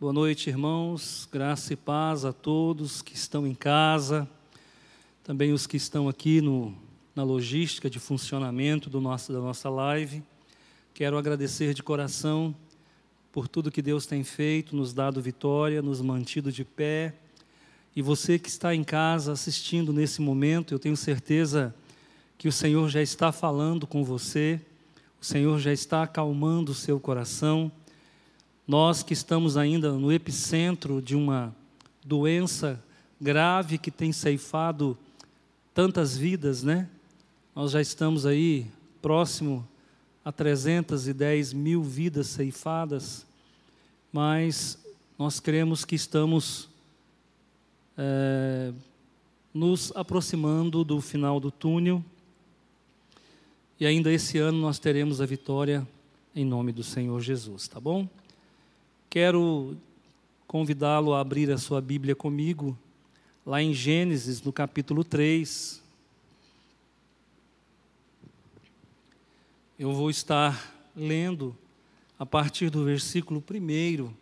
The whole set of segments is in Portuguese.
Boa noite, irmãos. Graça e paz a todos que estão em casa, também os que estão aqui no, na logística de funcionamento do nosso, da nossa live. Quero agradecer de coração por tudo que Deus tem feito, nos dado vitória, nos mantido de pé. E você que está em casa assistindo nesse momento, eu tenho certeza que o Senhor já está falando com você, o Senhor já está acalmando o seu coração nós que estamos ainda no epicentro de uma doença grave que tem ceifado tantas vidas, né? Nós já estamos aí próximo a 310 mil vidas ceifadas, mas nós cremos que estamos é, nos aproximando do final do túnel e ainda esse ano nós teremos a vitória em nome do Senhor Jesus, tá bom? Quero convidá-lo a abrir a sua Bíblia comigo, lá em Gênesis, no capítulo 3. Eu vou estar lendo a partir do versículo 1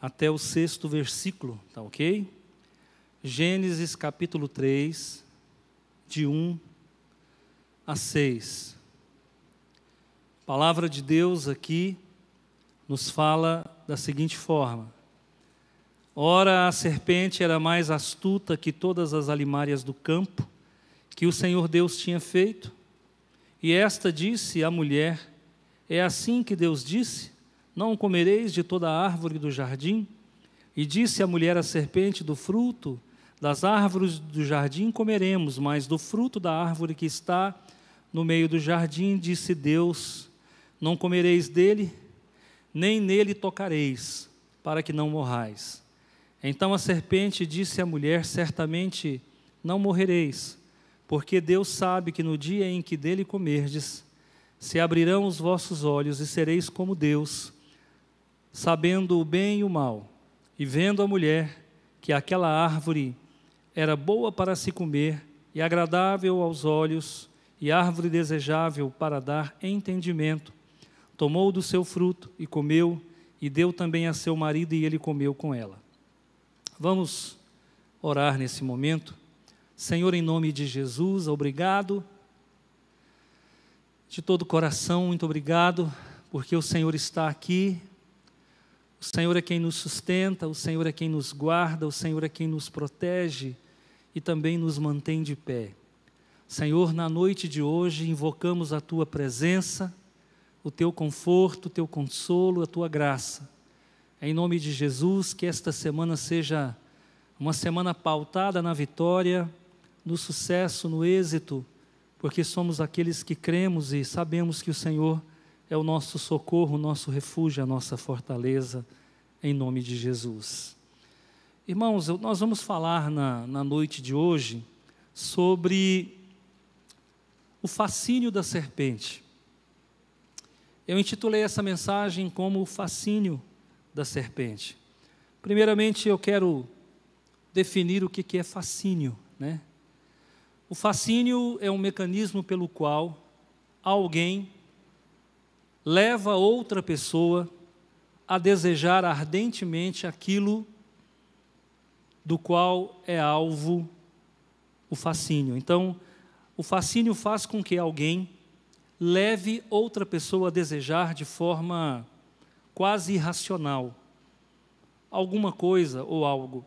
até o sexto versículo, tá ok? Gênesis capítulo 3, de 1 a 6. Palavra de Deus aqui nos fala da seguinte forma: Ora, a serpente era mais astuta que todas as alimárias do campo que o Senhor Deus tinha feito. E esta disse à mulher: É assim que Deus disse: Não comereis de toda a árvore do jardim? E disse a mulher à serpente: Do fruto das árvores do jardim comeremos, mas do fruto da árvore que está no meio do jardim, disse Deus: Não comereis dele, nem nele tocareis, para que não morrais. Então a serpente disse à mulher: Certamente não morrereis, porque Deus sabe que no dia em que dele comerdes, se abrirão os vossos olhos e sereis como Deus, sabendo o bem e o mal. E vendo a mulher que aquela árvore era boa para se comer e agradável aos olhos, e árvore desejável para dar entendimento, tomou do seu fruto e comeu, e deu também a seu marido, e ele comeu com ela. Vamos orar nesse momento. Senhor, em nome de Jesus, obrigado. De todo o coração, muito obrigado, porque o Senhor está aqui. O Senhor é quem nos sustenta, o Senhor é quem nos guarda, o Senhor é quem nos protege e também nos mantém de pé. Senhor, na noite de hoje invocamos a tua presença o teu conforto, o teu consolo, a tua graça. É em nome de Jesus, que esta semana seja uma semana pautada na vitória, no sucesso, no êxito, porque somos aqueles que cremos e sabemos que o Senhor é o nosso socorro, o nosso refúgio, a nossa fortaleza, em nome de Jesus. Irmãos, nós vamos falar na, na noite de hoje sobre o fascínio da serpente. Eu intitulei essa mensagem como o fascínio da serpente. Primeiramente, eu quero definir o que é fascínio. Né? O fascínio é um mecanismo pelo qual alguém leva outra pessoa a desejar ardentemente aquilo do qual é alvo o fascínio. Então, o fascínio faz com que alguém leve outra pessoa a desejar de forma quase irracional alguma coisa ou algo.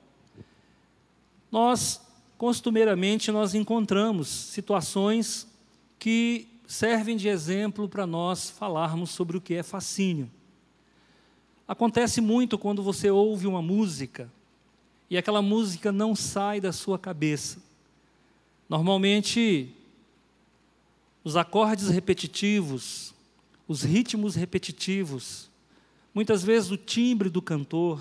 Nós costumeiramente nós encontramos situações que servem de exemplo para nós falarmos sobre o que é fascínio. Acontece muito quando você ouve uma música e aquela música não sai da sua cabeça. Normalmente os acordes repetitivos, os ritmos repetitivos, muitas vezes o timbre do cantor,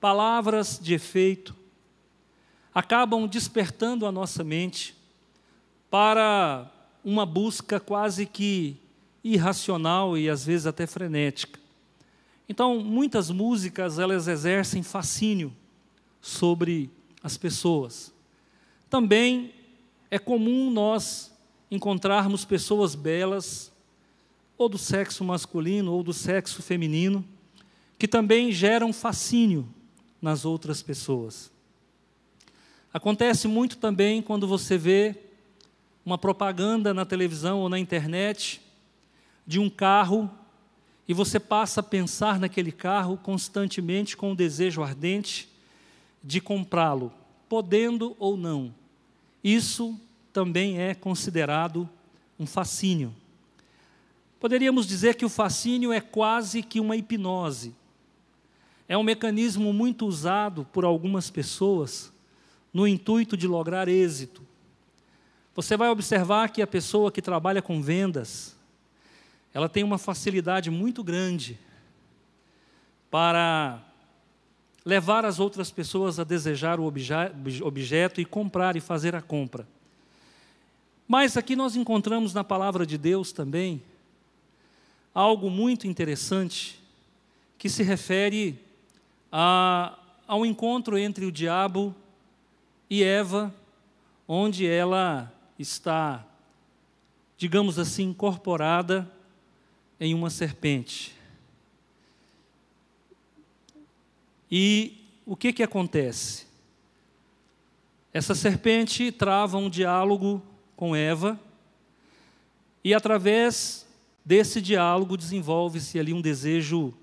palavras de efeito, acabam despertando a nossa mente para uma busca quase que irracional e às vezes até frenética. Então, muitas músicas elas exercem fascínio sobre as pessoas. Também é comum nós encontrarmos pessoas belas, ou do sexo masculino ou do sexo feminino, que também geram fascínio nas outras pessoas. Acontece muito também quando você vê uma propaganda na televisão ou na internet de um carro e você passa a pensar naquele carro constantemente com o desejo ardente de comprá-lo, podendo ou não. Isso também é considerado um fascínio. Poderíamos dizer que o fascínio é quase que uma hipnose. É um mecanismo muito usado por algumas pessoas no intuito de lograr êxito. Você vai observar que a pessoa que trabalha com vendas, ela tem uma facilidade muito grande para levar as outras pessoas a desejar o objeto e comprar e fazer a compra. Mas aqui nós encontramos na palavra de Deus também algo muito interessante que se refere a, ao encontro entre o diabo e Eva, onde ela está, digamos assim, incorporada em uma serpente. E o que, que acontece? Essa serpente trava um diálogo com Eva, e através desse diálogo desenvolve-se ali um desejo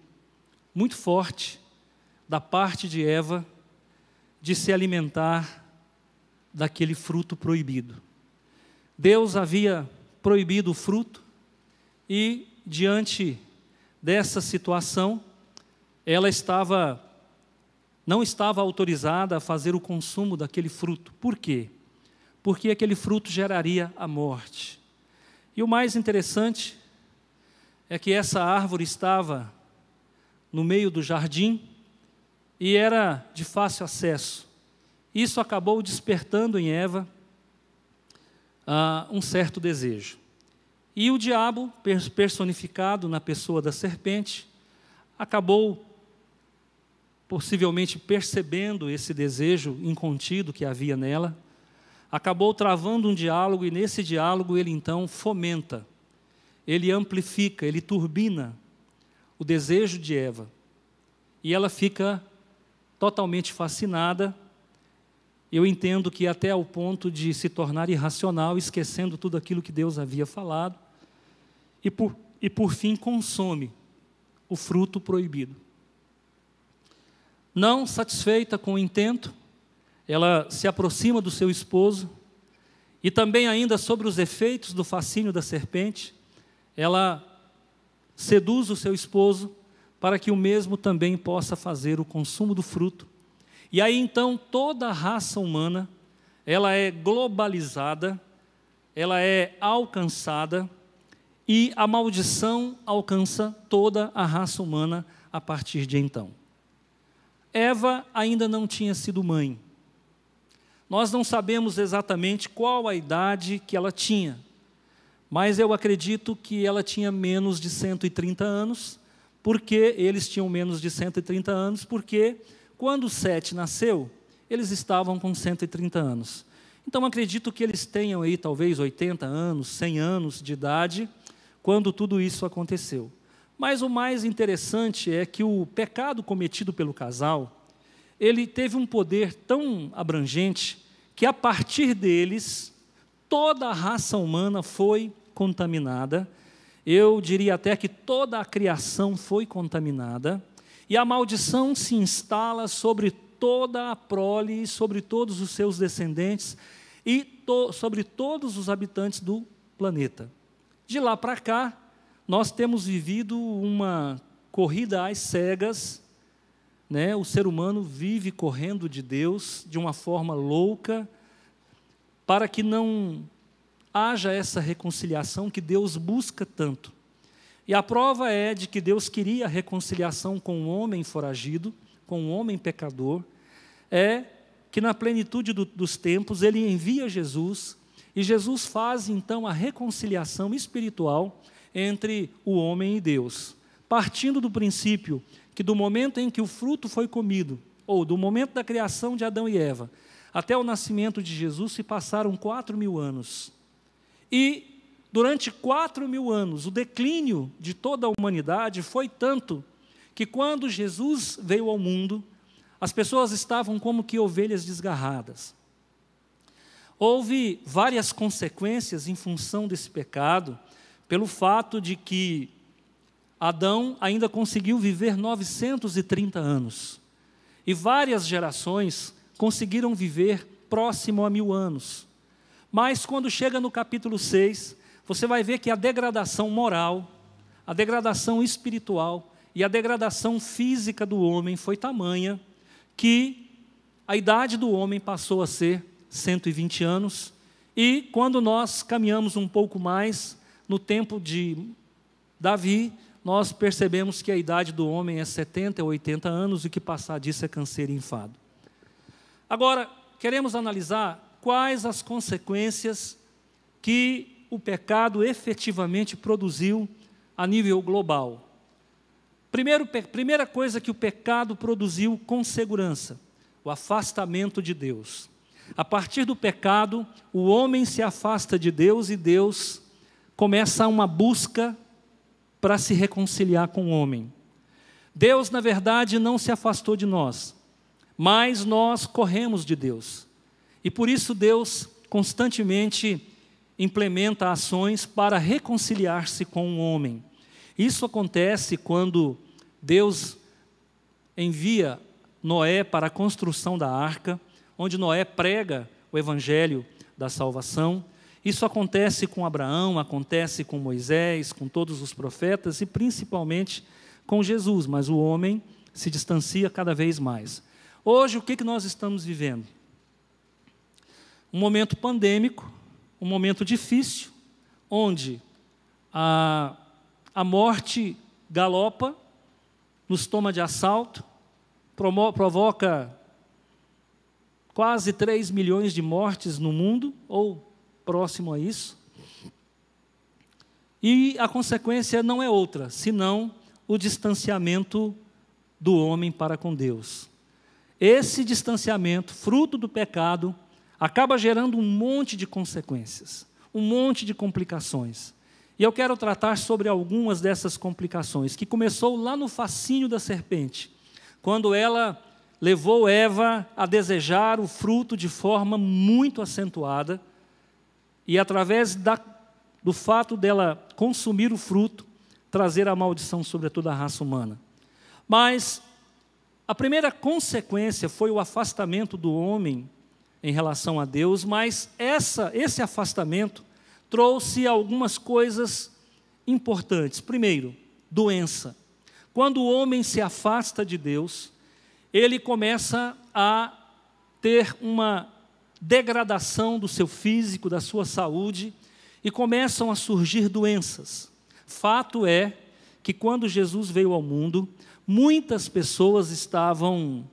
muito forte da parte de Eva de se alimentar daquele fruto proibido. Deus havia proibido o fruto e, diante dessa situação, ela estava não estava autorizada a fazer o consumo daquele fruto. Por quê? Porque aquele fruto geraria a morte. E o mais interessante é que essa árvore estava no meio do jardim e era de fácil acesso. Isso acabou despertando em Eva uh, um certo desejo. E o diabo, personificado na pessoa da serpente, acabou possivelmente percebendo esse desejo incontido que havia nela, acabou travando um diálogo e nesse diálogo ele então fomenta, ele amplifica, ele turbina o desejo de Eva. E ela fica totalmente fascinada. Eu entendo que até ao ponto de se tornar irracional, esquecendo tudo aquilo que Deus havia falado, e por, e por fim consome o fruto proibido. Não satisfeita com o intento, ela se aproxima do seu esposo e também ainda sobre os efeitos do fascínio da serpente, ela seduz o seu esposo para que o mesmo também possa fazer o consumo do fruto. E aí então toda a raça humana, ela é globalizada, ela é alcançada e a maldição alcança toda a raça humana a partir de então. Eva ainda não tinha sido mãe. Nós não sabemos exatamente qual a idade que ela tinha, mas eu acredito que ela tinha menos de 130 anos, porque eles tinham menos de 130 anos, porque quando Sete nasceu, eles estavam com 130 anos. Então acredito que eles tenham aí talvez 80 anos, 100 anos de idade, quando tudo isso aconteceu. Mas o mais interessante é que o pecado cometido pelo casal, ele teve um poder tão abrangente que a partir deles toda a raça humana foi contaminada. Eu diria até que toda a criação foi contaminada e a maldição se instala sobre toda a prole sobre todos os seus descendentes e to sobre todos os habitantes do planeta. De lá para cá, nós temos vivido uma corrida às cegas, né? O ser humano vive correndo de Deus de uma forma louca, para que não haja essa reconciliação que Deus busca tanto. E a prova é de que Deus queria a reconciliação com o homem foragido, com o homem pecador, é que na plenitude do, dos tempos ele envia Jesus, e Jesus faz então a reconciliação espiritual entre o homem e Deus, partindo do princípio que do momento em que o fruto foi comido, ou do momento da criação de Adão e Eva, até o nascimento de Jesus se passaram quatro mil anos. E durante quatro mil anos, o declínio de toda a humanidade foi tanto que quando Jesus veio ao mundo, as pessoas estavam como que ovelhas desgarradas. Houve várias consequências em função desse pecado, pelo fato de que Adão ainda conseguiu viver 930 anos. E várias gerações conseguiram viver próximo a mil anos. Mas quando chega no capítulo 6, você vai ver que a degradação moral, a degradação espiritual e a degradação física do homem foi tamanha que a idade do homem passou a ser 120 anos. E quando nós caminhamos um pouco mais no tempo de Davi, nós percebemos que a idade do homem é 70 ou 80 anos e que passar disso é câncer e enfado. Agora, queremos analisar quais as consequências que o pecado efetivamente produziu a nível global. Primeiro, primeira coisa que o pecado produziu com segurança: o afastamento de Deus. A partir do pecado, o homem se afasta de Deus e Deus começa uma busca para se reconciliar com o homem. Deus, na verdade, não se afastou de nós, mas nós corremos de Deus. E por isso Deus constantemente implementa ações para reconciliar-se com o homem. Isso acontece quando Deus envia Noé para a construção da arca, onde Noé prega o evangelho da salvação. Isso acontece com Abraão, acontece com Moisés, com todos os profetas e principalmente com Jesus, mas o homem se distancia cada vez mais. Hoje, o que, que nós estamos vivendo? Um momento pandêmico, um momento difícil, onde a, a morte galopa, nos toma de assalto, provoca quase 3 milhões de mortes no mundo, ou próximo a isso. E a consequência não é outra, senão o distanciamento do homem para com Deus. Esse distanciamento, fruto do pecado, acaba gerando um monte de consequências, um monte de complicações. E eu quero tratar sobre algumas dessas complicações, que começou lá no fascínio da serpente, quando ela levou Eva a desejar o fruto de forma muito acentuada, e através da, do fato dela consumir o fruto, trazer a maldição sobre toda a raça humana. Mas a primeira consequência foi o afastamento do homem em relação a Deus, mas essa, esse afastamento trouxe algumas coisas importantes. Primeiro, doença. Quando o homem se afasta de Deus, ele começa a ter uma degradação do seu físico, da sua saúde, e começam a surgir doenças. Fato é que quando Jesus veio ao mundo, muitas pessoas estavam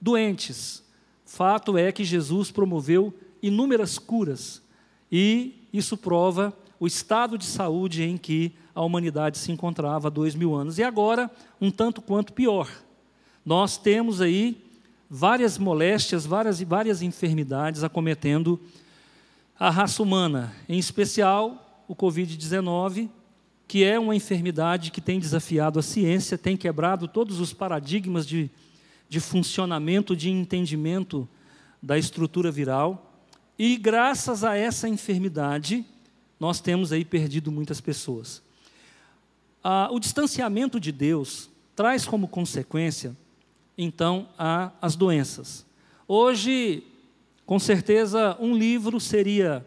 doentes. Fato é que Jesus promoveu inúmeras curas, e isso prova o estado de saúde em que a humanidade se encontrava há dois mil anos. E agora, um tanto quanto pior. Nós temos aí várias moléstias, várias, várias enfermidades acometendo a raça humana, em especial o Covid-19, que é uma enfermidade que tem desafiado a ciência, tem quebrado todos os paradigmas de, de funcionamento, de entendimento da estrutura viral. E graças a essa enfermidade, nós temos aí perdido muitas pessoas. Ah, o distanciamento de Deus traz como consequência então há as doenças. Hoje, com certeza, um livro seria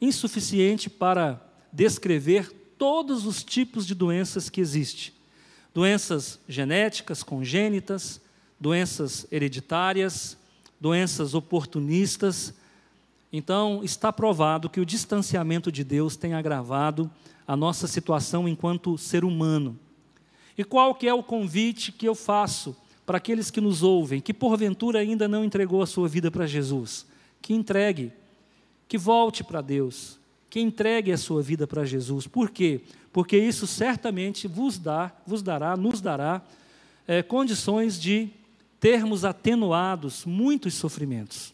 insuficiente para descrever todos os tipos de doenças que existem. Doenças genéticas, congênitas, doenças hereditárias, doenças oportunistas. Então, está provado que o distanciamento de Deus tem agravado a nossa situação enquanto ser humano. E qual que é o convite que eu faço para aqueles que nos ouvem, que porventura ainda não entregou a sua vida para Jesus, que entregue, que volte para Deus, que entregue a sua vida para Jesus. Por quê? Porque isso certamente vos dá, vos dará, nos dará é, condições de termos atenuados muitos sofrimentos.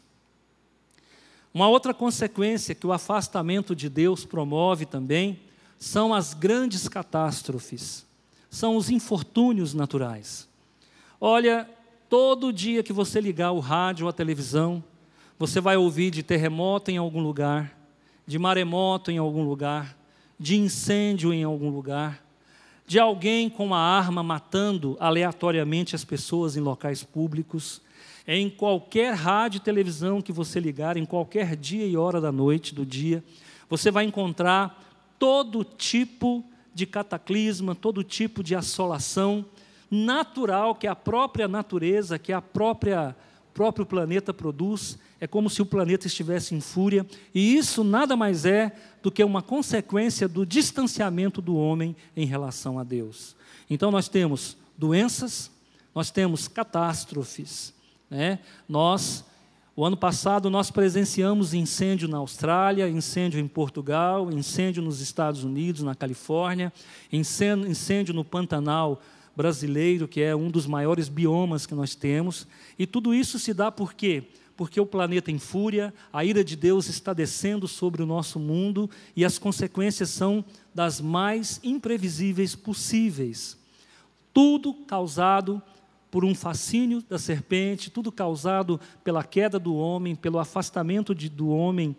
Uma outra consequência que o afastamento de Deus promove também são as grandes catástrofes, são os infortúnios naturais. Olha, todo dia que você ligar o rádio ou a televisão, você vai ouvir de terremoto em algum lugar, de maremoto em algum lugar, de incêndio em algum lugar, de alguém com uma arma matando aleatoriamente as pessoas em locais públicos. Em qualquer rádio e televisão que você ligar, em qualquer dia e hora da noite, do dia, você vai encontrar todo tipo de cataclisma, todo tipo de assolação natural que a própria natureza, que a própria próprio planeta produz, é como se o planeta estivesse em fúria, e isso nada mais é do que uma consequência do distanciamento do homem em relação a Deus. Então nós temos doenças, nós temos catástrofes, né? Nós o ano passado nós presenciamos incêndio na Austrália, incêndio em Portugal, incêndio nos Estados Unidos, na Califórnia, incêndio no Pantanal brasileiro, que é um dos maiores biomas que nós temos. E tudo isso se dá por quê? Porque o planeta em fúria, a ira de Deus está descendo sobre o nosso mundo e as consequências são das mais imprevisíveis possíveis. Tudo causado por um fascínio da serpente, tudo causado pela queda do homem, pelo afastamento de, do homem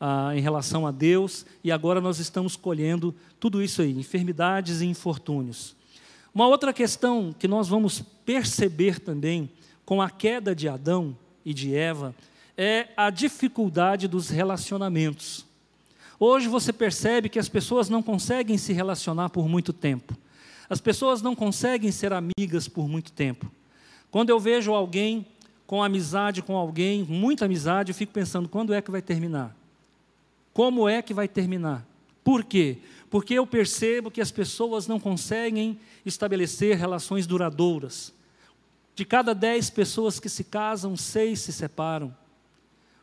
ah, em relação a Deus, e agora nós estamos colhendo tudo isso aí, enfermidades e infortúnios. Uma outra questão que nós vamos perceber também com a queda de Adão e de Eva é a dificuldade dos relacionamentos. Hoje você percebe que as pessoas não conseguem se relacionar por muito tempo. As pessoas não conseguem ser amigas por muito tempo. Quando eu vejo alguém com amizade com alguém, muita amizade, eu fico pensando: quando é que vai terminar? Como é que vai terminar? Por quê? Porque eu percebo que as pessoas não conseguem estabelecer relações duradouras. De cada dez pessoas que se casam, seis se separam.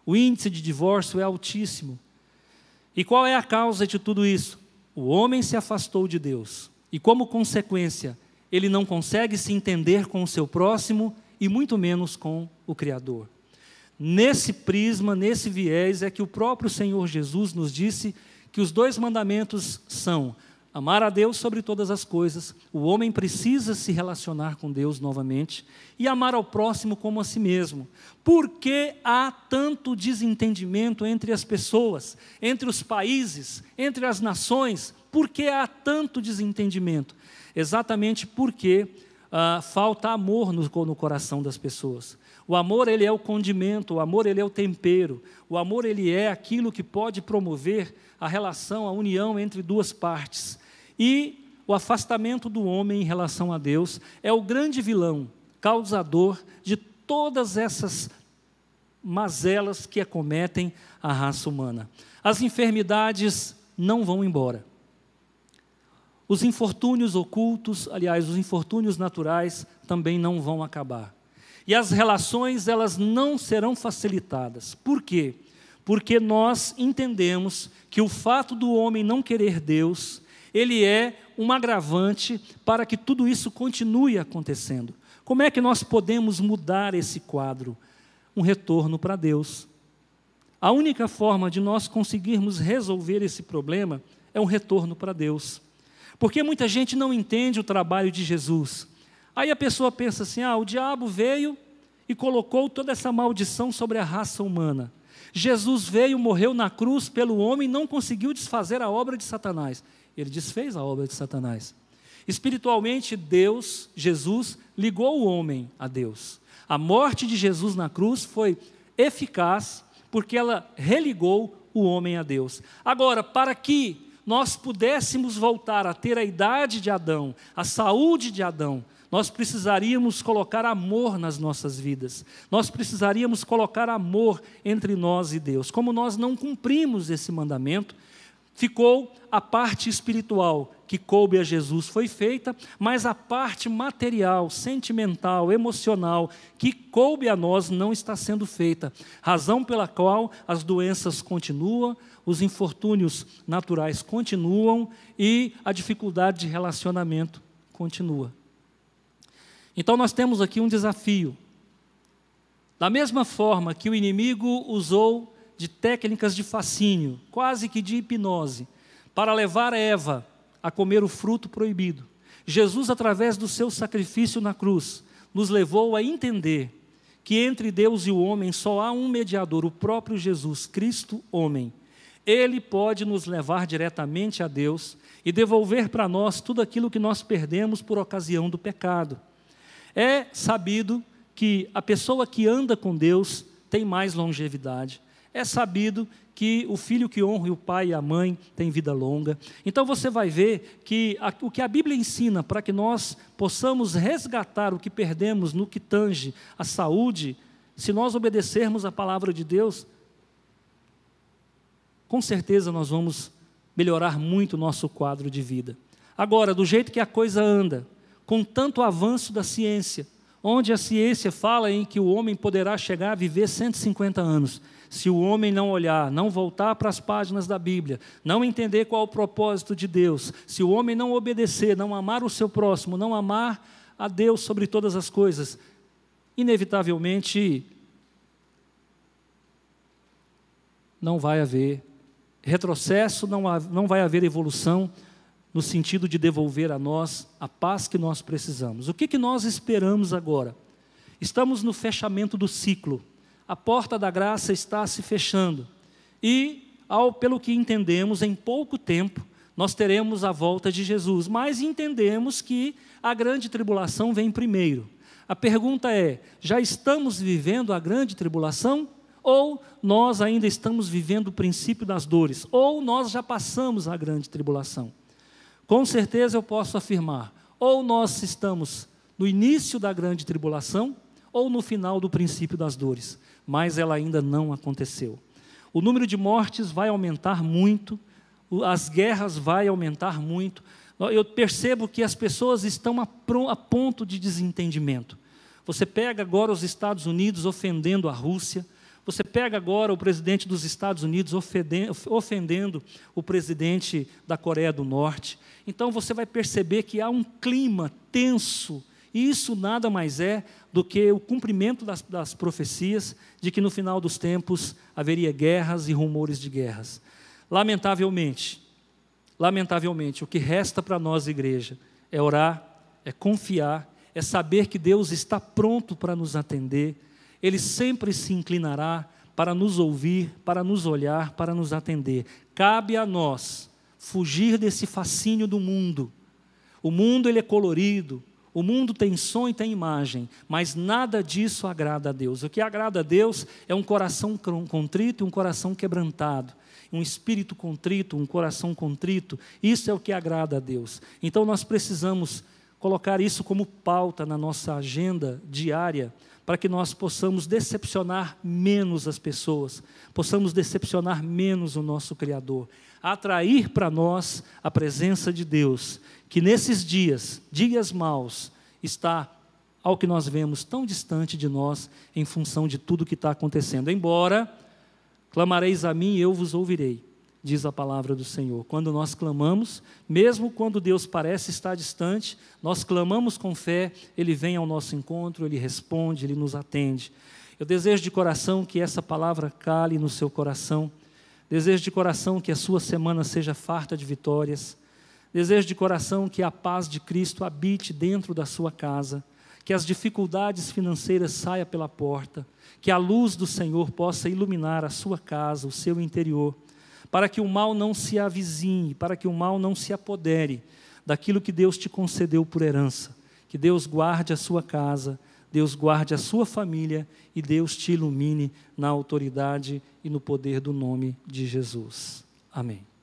O índice de divórcio é altíssimo. E qual é a causa de tudo isso? O homem se afastou de Deus. E como consequência, ele não consegue se entender com o seu próximo e muito menos com o Criador. Nesse prisma, nesse viés, é que o próprio Senhor Jesus nos disse que os dois mandamentos são amar a Deus sobre todas as coisas, o homem precisa se relacionar com Deus novamente, e amar ao próximo como a si mesmo. Por que há tanto desentendimento entre as pessoas, entre os países, entre as nações? Por que há tanto desentendimento? Exatamente porque ah, falta amor no, no coração das pessoas. O amor ele é o condimento, o amor ele é o tempero, o amor ele é aquilo que pode promover a relação, a união entre duas partes. E o afastamento do homem em relação a Deus é o grande vilão, causador de todas essas mazelas que acometem a raça humana. As enfermidades não vão embora. Os infortúnios ocultos, aliás, os infortúnios naturais também não vão acabar. E as relações, elas não serão facilitadas. Por quê? Porque nós entendemos que o fato do homem não querer Deus, ele é um agravante para que tudo isso continue acontecendo. Como é que nós podemos mudar esse quadro? Um retorno para Deus. A única forma de nós conseguirmos resolver esse problema é um retorno para Deus. Porque muita gente não entende o trabalho de Jesus. Aí a pessoa pensa assim: ah, o diabo veio e colocou toda essa maldição sobre a raça humana. Jesus veio, morreu na cruz pelo homem não conseguiu desfazer a obra de Satanás. Ele desfez a obra de Satanás. Espiritualmente, Deus, Jesus, ligou o homem a Deus. A morte de Jesus na cruz foi eficaz porque ela religou o homem a Deus. Agora, para que nós pudéssemos voltar a ter a idade de Adão, a saúde de Adão, nós precisaríamos colocar amor nas nossas vidas. Nós precisaríamos colocar amor entre nós e Deus. Como nós não cumprimos esse mandamento, ficou a parte espiritual que coube a Jesus foi feita, mas a parte material, sentimental, emocional que coube a nós não está sendo feita. Razão pela qual as doenças continuam, os infortúnios naturais continuam e a dificuldade de relacionamento continua. Então nós temos aqui um desafio. Da mesma forma que o inimigo usou de técnicas de fascínio, quase que de hipnose, para levar Eva a comer o fruto proibido, Jesus, através do seu sacrifício na cruz, nos levou a entender que entre Deus e o homem só há um mediador, o próprio Jesus Cristo, homem. Ele pode nos levar diretamente a Deus e devolver para nós tudo aquilo que nós perdemos por ocasião do pecado. É sabido que a pessoa que anda com Deus tem mais longevidade. É sabido que o filho que honra o pai e a mãe tem vida longa. Então você vai ver que a, o que a Bíblia ensina para que nós possamos resgatar o que perdemos no que tange a saúde, se nós obedecermos a palavra de Deus, com certeza nós vamos melhorar muito o nosso quadro de vida. Agora, do jeito que a coisa anda, com tanto avanço da ciência, onde a ciência fala em que o homem poderá chegar a viver 150 anos, se o homem não olhar, não voltar para as páginas da Bíblia, não entender qual o propósito de Deus, se o homem não obedecer, não amar o seu próximo, não amar a Deus sobre todas as coisas, inevitavelmente não vai haver retrocesso, não, não vai haver evolução no sentido de devolver a nós a paz que nós precisamos. O que, que nós esperamos agora? Estamos no fechamento do ciclo. A porta da graça está se fechando. E, ao, pelo que entendemos, em pouco tempo, nós teremos a volta de Jesus. Mas entendemos que a grande tribulação vem primeiro. A pergunta é: já estamos vivendo a grande tribulação? ou nós ainda estamos vivendo o princípio das dores, ou nós já passamos a grande tribulação. Com certeza eu posso afirmar, ou nós estamos no início da grande tribulação, ou no final do princípio das dores, mas ela ainda não aconteceu. O número de mortes vai aumentar muito, as guerras vai aumentar muito. Eu percebo que as pessoas estão a ponto de desentendimento. Você pega agora os Estados Unidos ofendendo a Rússia, você pega agora o presidente dos Estados Unidos ofendendo o presidente da Coreia do Norte. Então você vai perceber que há um clima tenso, e isso nada mais é do que o cumprimento das, das profecias de que no final dos tempos haveria guerras e rumores de guerras. Lamentavelmente, lamentavelmente, o que resta para nós, igreja, é orar, é confiar, é saber que Deus está pronto para nos atender ele sempre se inclinará para nos ouvir, para nos olhar, para nos atender. Cabe a nós fugir desse fascínio do mundo. O mundo ele é colorido, o mundo tem som e tem imagem, mas nada disso agrada a Deus. O que agrada a Deus é um coração contrito e um coração quebrantado, um espírito contrito, um coração contrito. Isso é o que agrada a Deus. Então nós precisamos colocar isso como pauta na nossa agenda diária para que nós possamos decepcionar menos as pessoas, possamos decepcionar menos o nosso Criador, atrair para nós a presença de Deus, que nesses dias, dias maus, está, ao que nós vemos, tão distante de nós em função de tudo que está acontecendo. Embora clamareis a mim eu vos ouvirei diz a palavra do Senhor. Quando nós clamamos, mesmo quando Deus parece estar distante, nós clamamos com fé, Ele vem ao nosso encontro, Ele responde, Ele nos atende. Eu desejo de coração que essa palavra cale no seu coração. Desejo de coração que a sua semana seja farta de vitórias. Desejo de coração que a paz de Cristo habite dentro da sua casa, que as dificuldades financeiras saiam pela porta, que a luz do Senhor possa iluminar a sua casa, o seu interior para que o mal não se avizinhe, para que o mal não se apodere daquilo que Deus te concedeu por herança. Que Deus guarde a sua casa, Deus guarde a sua família e Deus te ilumine na autoridade e no poder do nome de Jesus. Amém.